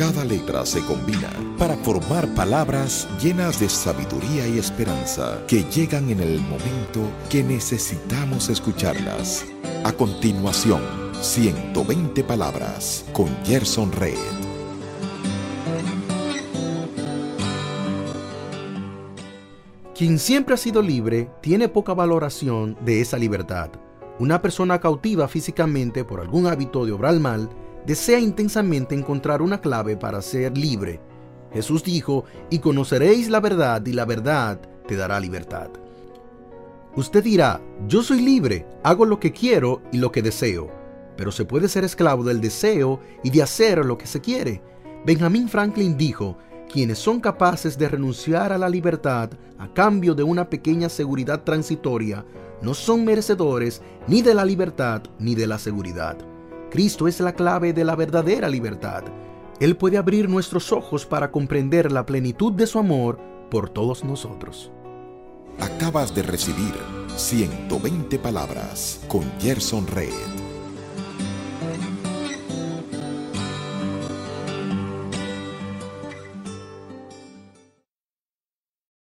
Cada letra se combina para formar palabras llenas de sabiduría y esperanza que llegan en el momento que necesitamos escucharlas. A continuación, 120 palabras con Gerson Red. Quien siempre ha sido libre tiene poca valoración de esa libertad. Una persona cautiva físicamente por algún hábito de obrar mal desea intensamente encontrar una clave para ser libre. Jesús dijo, y conoceréis la verdad y la verdad te dará libertad. Usted dirá, yo soy libre, hago lo que quiero y lo que deseo, pero se puede ser esclavo del deseo y de hacer lo que se quiere. Benjamin Franklin dijo, quienes son capaces de renunciar a la libertad a cambio de una pequeña seguridad transitoria, no son merecedores ni de la libertad ni de la seguridad. Cristo es la clave de la verdadera libertad. Él puede abrir nuestros ojos para comprender la plenitud de su amor por todos nosotros. Acabas de recibir 120 palabras con Gerson Red.